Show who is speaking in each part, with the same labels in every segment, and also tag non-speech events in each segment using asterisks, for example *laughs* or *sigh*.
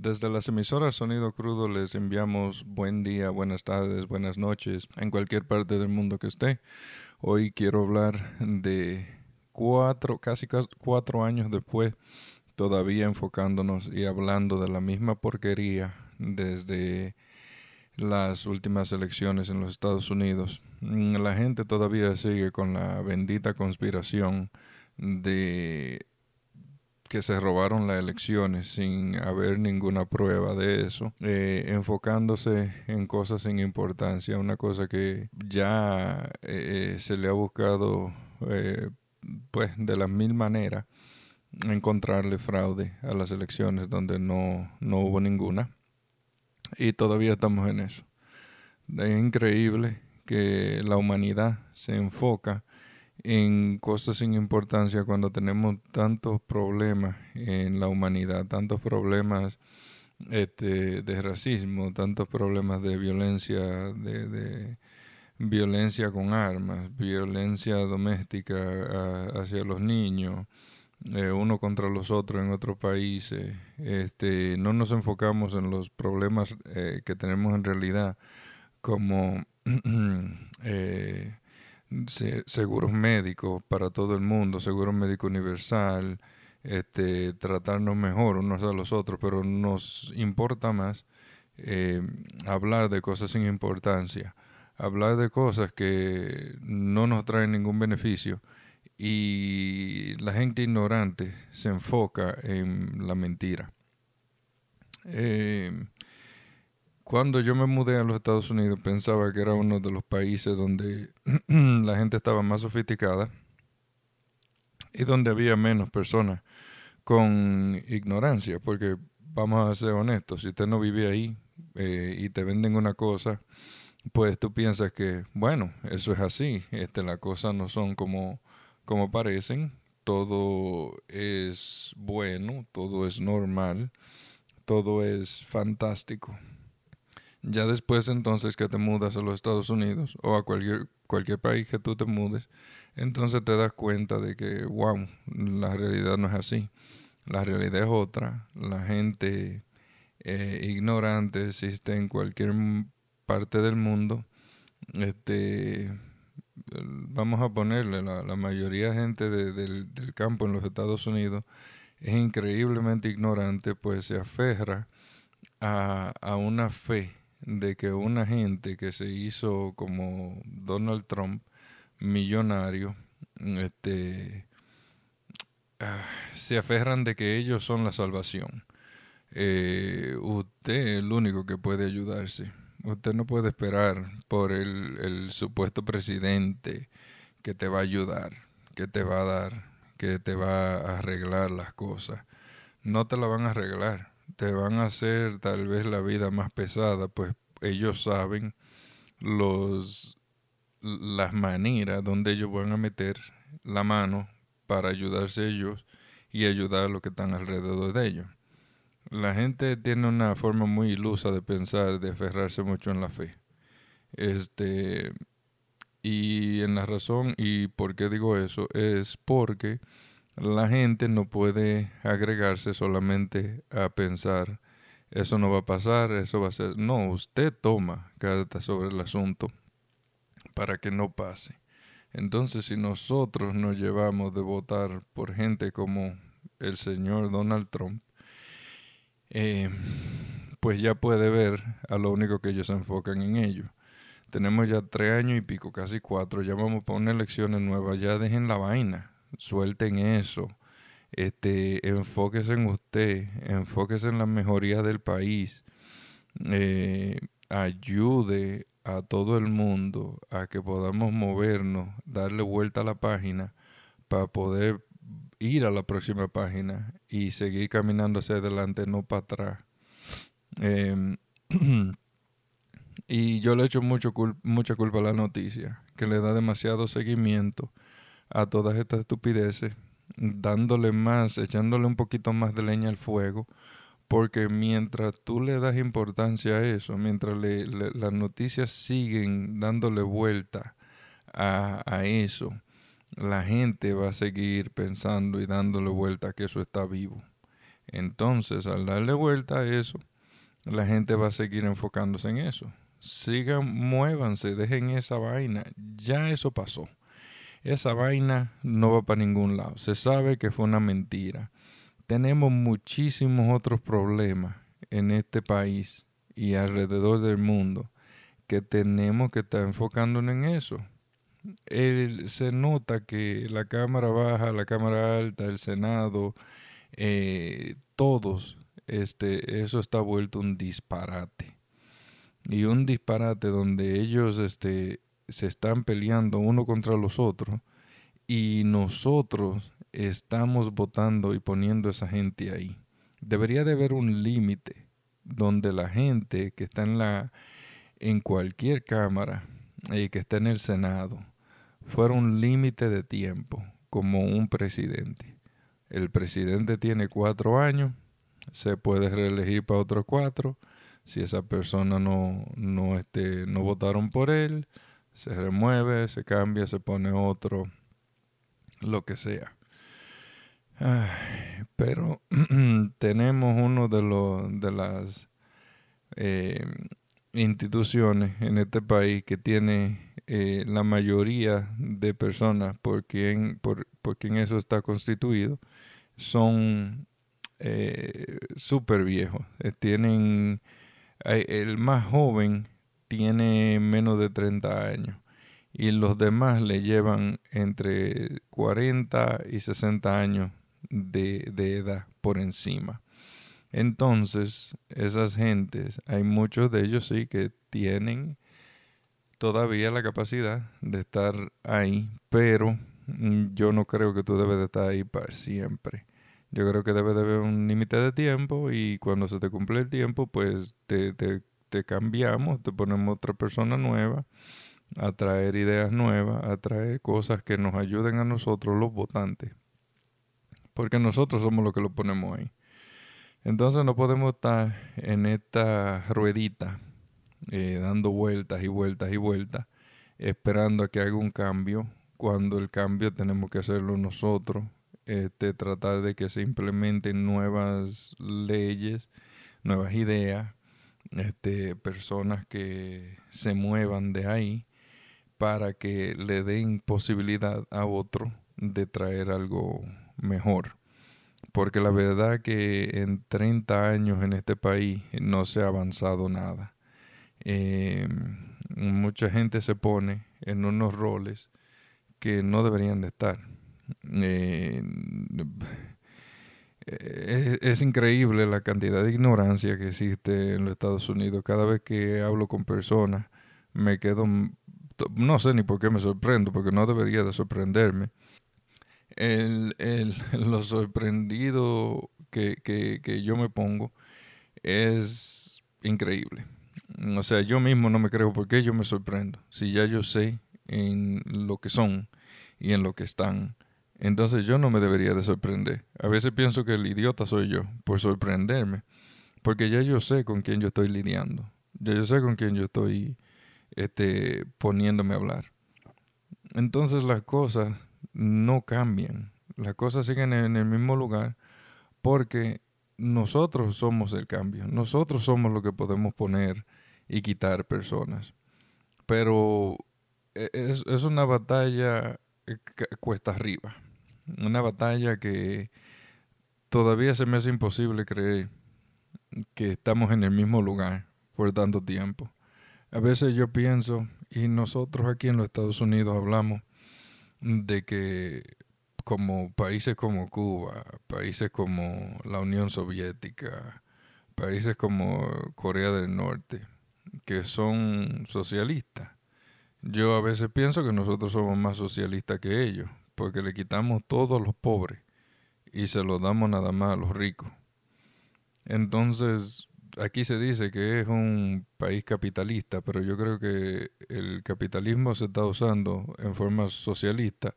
Speaker 1: Desde las emisoras Sonido Crudo les enviamos buen día, buenas tardes, buenas noches en cualquier parte del mundo que esté. Hoy quiero hablar de cuatro, casi cuatro años después, todavía enfocándonos y hablando de la misma porquería desde las últimas elecciones en los Estados Unidos. La gente todavía sigue con la bendita conspiración de que se robaron las elecciones sin haber ninguna prueba de eso, eh, enfocándose en cosas sin importancia, una cosa que ya eh, se le ha buscado eh, pues de las mil maneras encontrarle fraude a las elecciones donde no, no hubo ninguna y todavía estamos en eso. Es increíble que la humanidad se enfoca en cosas sin importancia cuando tenemos tantos problemas en la humanidad, tantos problemas este, de racismo, tantos problemas de violencia, de, violencia con armas, violencia doméstica hacia los niños, eh, uno contra los otros en otros países. Este, no nos enfocamos en los problemas eh, que tenemos en realidad como *clears throat* eh, seguros médicos para todo el mundo, seguro médico universal, este, tratarnos mejor unos a los otros, pero nos importa más eh, hablar de cosas sin importancia, hablar de cosas que no nos traen ningún beneficio y la gente ignorante se enfoca en la mentira. Eh, cuando yo me mudé a los Estados Unidos pensaba que era uno de los países donde *clears throat* la gente estaba más sofisticada y donde había menos personas con ignorancia, porque vamos a ser honestos, si usted no vive ahí eh, y te venden una cosa, pues tú piensas que, bueno, eso es así, este, las cosas no son como, como parecen, todo es bueno, todo es normal, todo es fantástico. Ya después entonces que te mudas a los Estados Unidos o a cualquier, cualquier país que tú te mudes, entonces te das cuenta de que, wow, la realidad no es así. La realidad es otra. La gente eh, ignorante existe en cualquier parte del mundo. Este, vamos a ponerle, la, la mayoría de gente del, del campo en los Estados Unidos es increíblemente ignorante, pues se aferra a, a una fe de que una gente que se hizo como Donald Trump millonario, este, ah, se aferran de que ellos son la salvación. Eh, usted es el único que puede ayudarse. Usted no puede esperar por el, el supuesto presidente que te va a ayudar, que te va a dar, que te va a arreglar las cosas. No te la van a arreglar te van a hacer tal vez la vida más pesada, pues ellos saben los las maneras donde ellos van a meter la mano para ayudarse ellos y ayudar a los que están alrededor de ellos. La gente tiene una forma muy ilusa de pensar, de aferrarse mucho en la fe. Este y en la razón y por qué digo eso es porque la gente no puede agregarse solamente a pensar, eso no va a pasar, eso va a ser. No, usted toma carta sobre el asunto para que no pase. Entonces, si nosotros nos llevamos de votar por gente como el señor Donald Trump, eh, pues ya puede ver a lo único que ellos se enfocan en ello. Tenemos ya tres años y pico, casi cuatro, ya vamos para una elecciones nuevas, ya dejen la vaina suelten eso. Este, enfóquese en usted, enfóquese en la mejoría del país. Eh, ayude a todo el mundo a que podamos movernos, darle vuelta a la página para poder ir a la próxima página y seguir caminando hacia adelante, no para atrás. Em, *clears throat* y yo le echo mucho mucha culpa a la noticia, que le da demasiado seguimiento a todas estas estupideces, dándole más, echándole un poquito más de leña al fuego, porque mientras tú le das importancia a eso, mientras las noticias siguen dándole vuelta a, a eso, la gente va a seguir pensando y dándole vuelta a que eso está vivo. Entonces, al darle vuelta a eso, la gente va a seguir enfocándose en eso. Sigan, muévanse, dejen esa vaina. Ya eso pasó. Esa vaina no va para ningún lado. Se sabe que fue una mentira. Tenemos muchísimos otros problemas en este país y alrededor del mundo que tenemos que estar enfocándonos en eso. se nota que la Cámara Baja, la Cámara Alta, el Senado, eh, todos, este, eso está vuelto un disparate. Y un disparate donde ellos este, se están peleando uno contra los otros y nosotros estamos votando y poniendo a esa gente ahí. Debería de haber un límite donde la gente que está en la en cualquier cámara y que está en el Senado fuera un límite de tiempo como un presidente. El presidente tiene cuatro años, se puede reelegir para otros cuatro. Si esa persona no, no, este, no votaron por él, se remueve, se cambia, se pone otro, lo que sea. pero *clears throat* tenemos uno de los de las eh, instituciones en este país que tiene eh, la mayoría de personas por quien, por, quien eso está constituido son eh, súper viejos. Eh, tienen, el más joven tiene menos de 30 años y los demás le llevan entre 40 y 60 años de, de edad por encima. Entonces, esas gentes, hay muchos de ellos sí que tienen todavía la capacidad de estar ahí, pero yo no creo que tú debes de estar ahí para siempre. Yo creo que debe de haber un límite de tiempo y cuando se te cumple el tiempo, pues te, te, te cambiamos, te ponemos otra persona nueva a traer ideas nuevas, a traer cosas que nos ayuden a nosotros los votantes. Porque nosotros somos los que lo ponemos ahí. Entonces no podemos estar en esta ruedita eh, dando vueltas y vueltas y vueltas esperando a que haga un cambio cuando el cambio tenemos que hacerlo nosotros, este, tratar de que se implementen nuevas leyes, nuevas ideas, este, personas que se muevan de ahí para que le den posibilidad a otro de traer algo mejor porque la verdad que en 30 años en este país no se ha avanzado nada. Eh, mucha gente se pone en unos roles que no deberían de estar. Eh, es, increíble la cantidad de ignorancia que existe en los Estados Unidos. Cada vez que hablo con personas me quedo, no sé ni por qué me sorprendo, porque no debería de sorprenderme el, el, *laughs* lo sorprendido que, que, que yo me pongo es increíble. O sea, yo mismo no me creo por qué yo me sorprendo. Si ya yo sé en lo que son y en lo que están, entonces yo no me debería de sorprender. A veces pienso que el idiota soy yo por sorprenderme, porque ya yo sé con quién yo estoy lidiando. Ya yo sé con quién yo estoy este, poniéndome a hablar. Entonces las cosas no cambian. Las cosas siguen en el mismo lugar porque nosotros somos el cambio. Nosotros somos lo que podemos poner y quitar personas. Pero e, es, es una batalla cuesta arriba. Una batalla que todavía se me hace imposible creer que estamos en el mismo lugar por tanto tiempo. A veces yo pienso, y nosotros aquí en los Estados Unidos hablamos de que como países como Cuba, países como la Unión Soviética, países como Corea del Norte, que son socialistas. Yo a veces pienso que nosotros somos más socialistas que ellos, porque le quitamos todos los pobres y se los damos nada más a los ricos. Entonces, aquí se dice que es un país capitalista, pero yo creo que el capitalismo se está usando en forma socialista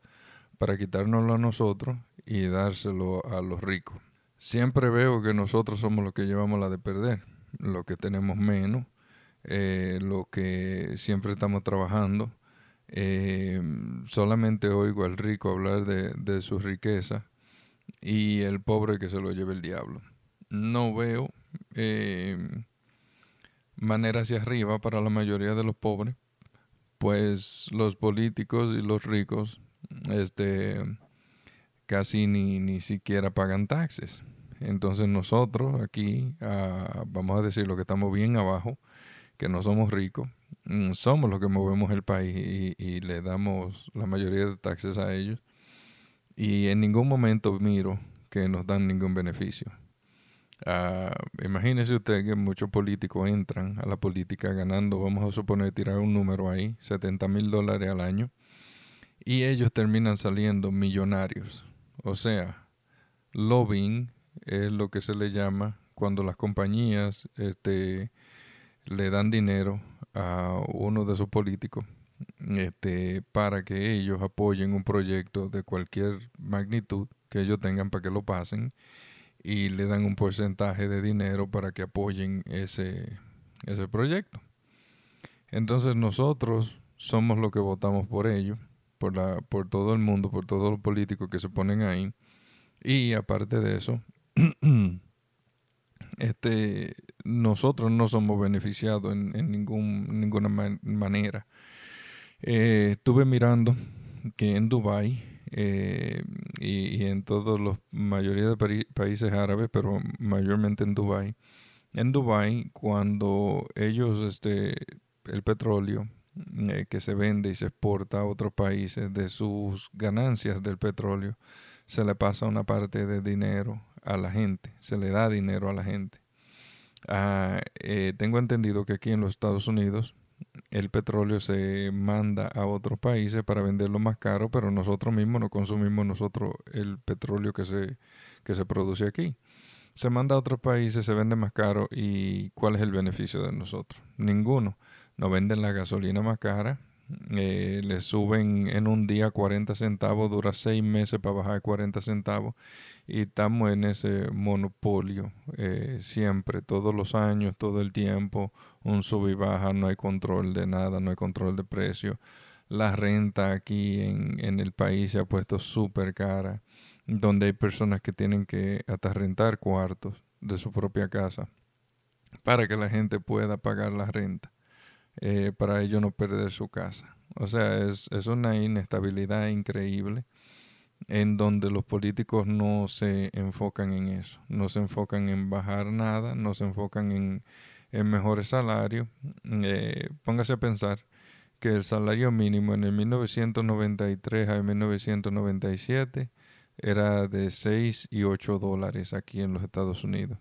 Speaker 1: para quitárnoslo a nosotros y dárselo a los ricos. Siempre veo que nosotros somos los que llevamos la de perder, los que tenemos menos, eh, los que siempre estamos trabajando. Eh, solamente oigo al rico hablar de, de su riqueza y el pobre que se lo lleve el diablo. no veo eh, manera hacia arriba para la mayoría de los pobres, pues los políticos y los ricos este, casi ni, ni siquiera pagan taxes. Entonces nosotros aquí, ah, vamos a decir lo que estamos bien abajo, que no somos ricos, somos los que movemos el país y, y, le damos la mayoría de taxes a ellos. Y en ningún momento miro que nos dan ningún beneficio. Uh, imagínese usted que muchos políticos entran a la política ganando, vamos a suponer, tirar un número ahí, 70 mil dólares al año, y ellos terminan saliendo millonarios. O sea, lobbying es lo que se le llama cuando las compañías este, le dan dinero a uno de sus políticos este, para que ellos apoyen un proyecto de cualquier magnitud que ellos tengan para que lo pasen y le dan un porcentaje de dinero para que apoyen ese, ese proyecto. Entonces nosotros somos los que votamos por ellos, por, la, por todo el mundo, por todos los políticos que se ponen ahí. Y aparte de eso, *clears throat* este, nosotros no somos beneficiados en, ningún, ninguna manera. Eh, estuve mirando que en Dubai eh, y, en todos los mayoría de países árabes, pero mayormente en Dubai. En Dubai, cuando ellos, este, el petróleo eh, que se vende y se exporta a otros países, de sus ganancias del petróleo, se le pasa una parte de dinero a la gente, se le da dinero a la gente. Ah, eh, tengo entendido que aquí en los Estados Unidos el petróleo se manda a otros países para venderlo más caro, pero nosotros mismos no consumimos nosotros el petróleo que se, que se produce aquí. Se manda a otros países, se vende más caro y ¿cuál es el beneficio de nosotros? Ninguno. Nos venden la gasolina más cara, eh, le suben en un día 40 centavos, dura seis meses para bajar 40 centavos y estamos en ese monopolio eh, siempre, todos los años, todo el tiempo, un sub y baja, no hay control de nada, no hay control de precio. La renta aquí en, en el país se ha puesto súper cara, donde hay personas que tienen que hasta rentar cuartos de su propia casa para que la gente pueda pagar la renta. Eh, para ellos no perder su casa. O sea, es, es una inestabilidad increíble en donde los políticos no se enfocan en eso, no se enfocan en bajar nada, no se enfocan en, en mejores salarios. Eh, póngase a pensar que el salario mínimo en el 1993 a 1997 era de 6 y 8 dólares aquí en los Estados Unidos.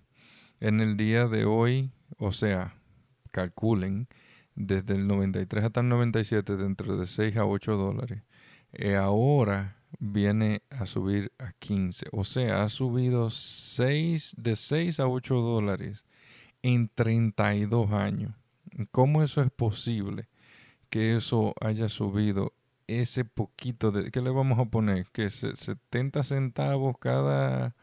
Speaker 1: En el día de hoy, o sea, calculen desde el 93 hasta el 97 dentro de 6 a 8 dólares. eh, ahora viene a subir a 15. O sea, ha subido 6, de 6 a 8 dólares en 32 años. ¿Cómo eso es posible que eso haya subido ese poquito de... ¿Qué le vamos a poner? Que 70 centavos cada,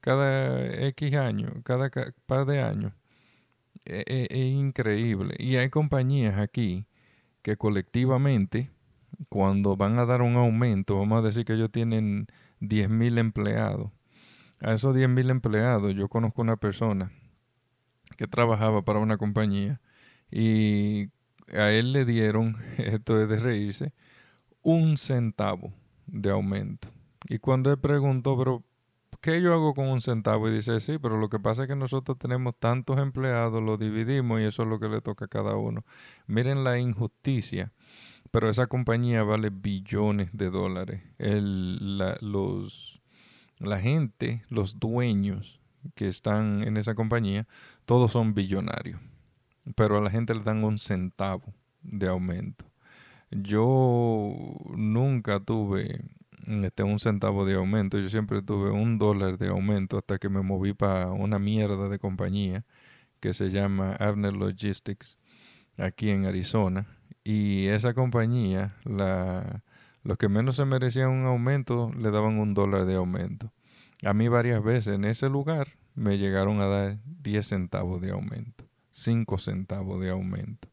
Speaker 1: cada X año, cada par de años. E, e, es, increíble. Y hay compañías aquí que colectivamente, cuando van a dar un aumento, vamos a decir que ellos tienen 10.000 empleados. A esos 10.000 empleados, yo conozco una persona que trabajaba para una compañía y a él le dieron, *laughs* esto es de reírse, un centavo de aumento. Y cuando él preguntó, pero ¿qué yo hago con un centavo? Y dice, sí, pero lo que pasa es que nosotros tenemos tantos empleados, lo dividimos y eso es lo que le toca a cada uno. Miren la injusticia. Pero esa compañía vale billones de dólares. El, la, los, la gente, los dueños que están en esa compañía, todos son billonarios. Pero a la gente le dan un centavo de aumento. Yo nunca tuve este, un centavo de aumento. Yo siempre tuve un dólar de aumento hasta que me moví para una mierda de compañía que se llama Avner Logistics aquí en Arizona. Y esa compañía, la, los que menos se merecían un aumento, le daban un dólar de aumento. A mí varias veces en ese lugar me llegaron a dar 10 centavos de aumento, 5 centavos de aumento.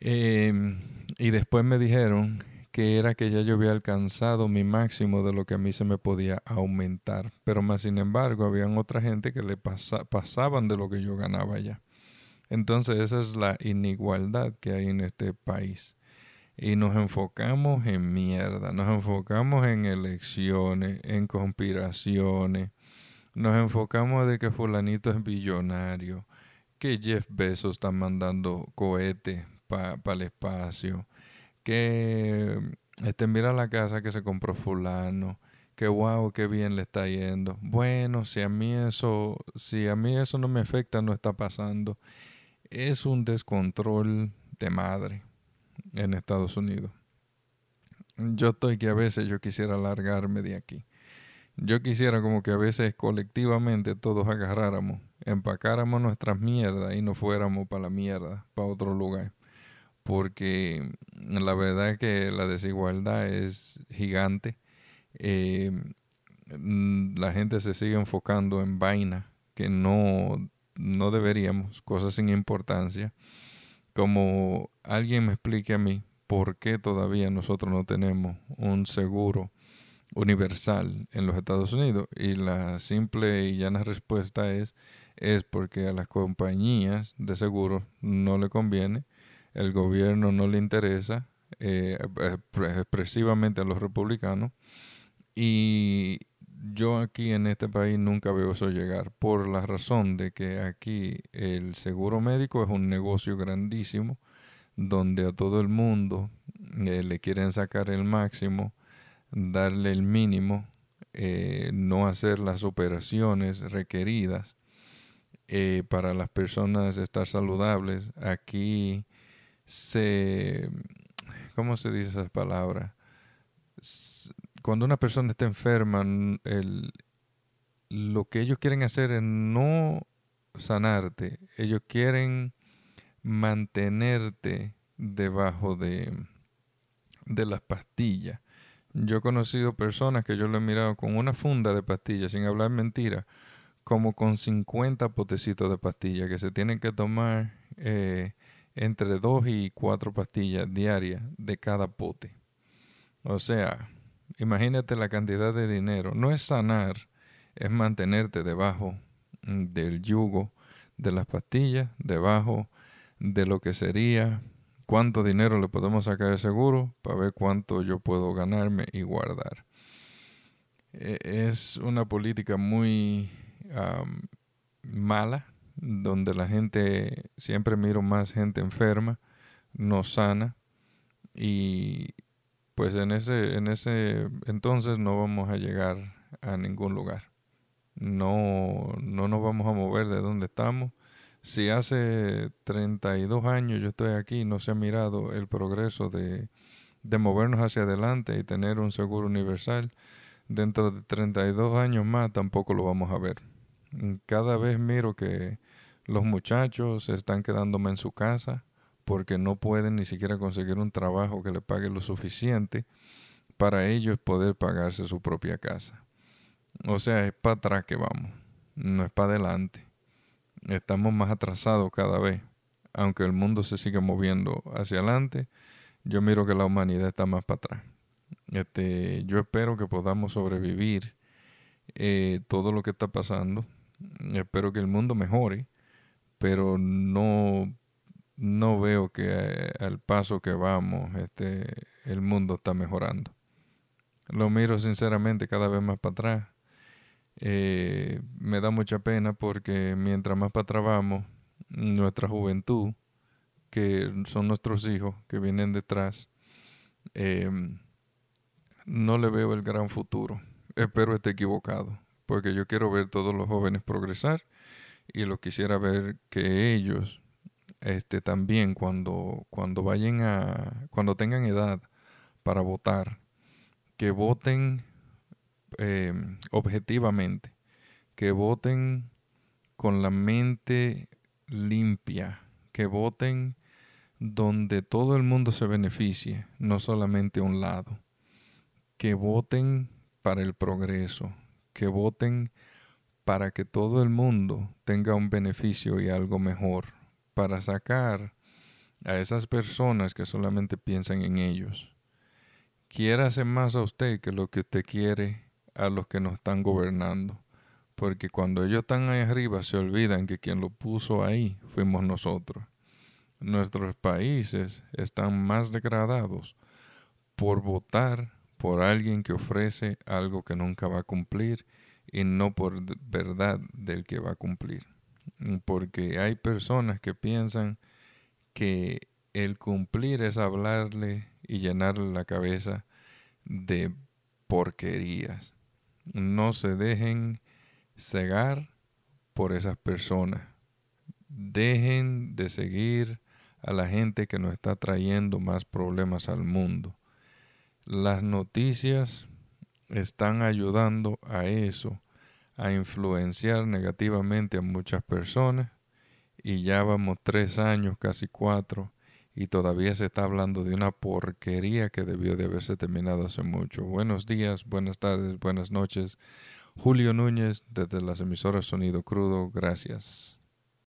Speaker 1: Em, y después me dijeron que era que ya yo había alcanzado mi máximo de lo que a mí se me podía aumentar. Pero más sin embargo, habían otra gente que le pasaban de lo que yo ganaba ya. Entonces esa es la inigualdad que hay en este país. Y nos enfocamos en mierda, nos enfocamos en elecciones, en conspiraciones, nos enfocamos de que fulanito es billonario, que Jeff Bezos está mandando cohetes para el espacio, que este, mira la casa que se compró fulano, que wow, qué bien le está yendo. Bueno, si a mí eso, si a mí eso no me afecta, no está pasando. Es un descontrol de madre en Estados Unidos. Yo estoy que a veces yo quisiera largarme de aquí. Yo quisiera como que a veces colectivamente todos agarráramos, empacáramos nuestras mierdas y nos fuéramos para la mierda, para otro lugar porque la verdad es que la desigualdad es gigante. Eh, mm, la gente se sigue enfocando en vaina que no, no deberíamos, cosas sin importancia. Como alguien me explique a mí por qué todavía nosotros no tenemos un seguro universal en los Estados Unidos y la simple y llana respuesta es es porque a las compañías de seguro no le conviene el gobierno no le interesa eh, expresivamente a los republicanos y yo aquí en este país nunca veo eso llegar por la razón de que aquí el seguro médico es un negocio grandísimo donde a todo el mundo eh, le quieren sacar el máximo, darle el mínimo, eh, no hacer las operaciones requeridas para las personas estar saludables. Aquí se, ¿cómo se dice esa palabra? Cuando una persona está enferma, el, lo que ellos quieren hacer es no sanarte, ellos quieren mantenerte debajo de, de las pastillas. Yo he conocido personas que yo lo he mirado con una funda de pastillas, sin hablar mentira, como con 50 potecitos de pastillas que se tienen que tomar eh, entre dos y cuatro pastillas diarias de cada pote. O sea, imagínate la cantidad de dinero. No es sanar, es mantenerte debajo mm, del yugo de las pastillas, debajo de lo que sería cuánto dinero le podemos sacar de seguro para ver cuánto yo puedo ganarme y guardar. E, es una política muy mala donde la gente, siempre miro más gente enferma, no sana, y pues en ese, en ese entonces no vamos a llegar a ningún lugar. No, no nos vamos a mover de donde estamos. Si hace 32 años yo estoy aquí, no se ha mirado el progreso de, de movernos hacia adelante y tener un seguro universal, dentro de 32 años más tampoco lo vamos a ver. Cada vez miro que los muchachos están quedándome en su casa porque no pueden ni siquiera conseguir un trabajo que le pague lo suficiente para ellos poder pagarse su propia casa. O sea, es para atrás que vamos, no es para adelante. Estamos más atrasados cada vez. Aunque el mundo se sigue moviendo hacia adelante, yo miro que la humanidad está más para atrás. Este, yo espero que podamos sobrevivir eh, todo lo que está pasando. Espero que el mundo mejore pero no, no veo que eh, al paso que vamos este, el mundo está mejorando. Lo miro sinceramente cada vez más para atrás. Eh, me da mucha pena porque mientras más para atrás vamos, nuestra juventud, que son nuestros hijos que vienen detrás, em, no le veo el gran futuro. Espero esté equivocado, porque yo quiero ver todos los jóvenes progresar y lo quisiera ver que ellos este también cuando cuando vayan a cuando tengan edad para votar que voten em, objetivamente que voten con la mente limpia que voten donde todo el mundo se beneficie no solamente un lado que voten para el progreso que voten para que todo el mundo tenga un beneficio y algo mejor, para sacar a esas personas que solamente piensan en ellos quiérase más a usted que lo que usted quiere a los que nos están gobernando. Porque cuando ellos están ahí arriba se olvidan que quien lo puso ahí fuimos nosotros. Nuestros países están más degradados por votar por alguien que ofrece algo que nunca va a cumplir y no por verdad del que va a cumplir. Porque hay personas que piensan que el cumplir es hablarle y llenarle la cabeza de porquerías. No se dejen cegar por esas personas. Dejen de seguir a la gente que nos está trayendo más problemas al mundo. Las noticias están ayudando a eso, a influenciar negativamente a muchas personas y ya vamos tres años, casi cuatro, y todavía se está hablando de una porquería que debió de haberse terminado hace mucho. Buenos días, buenas tardes, buenas noches. Julio Núñez desde las emisoras Sonido Crudo, gracias.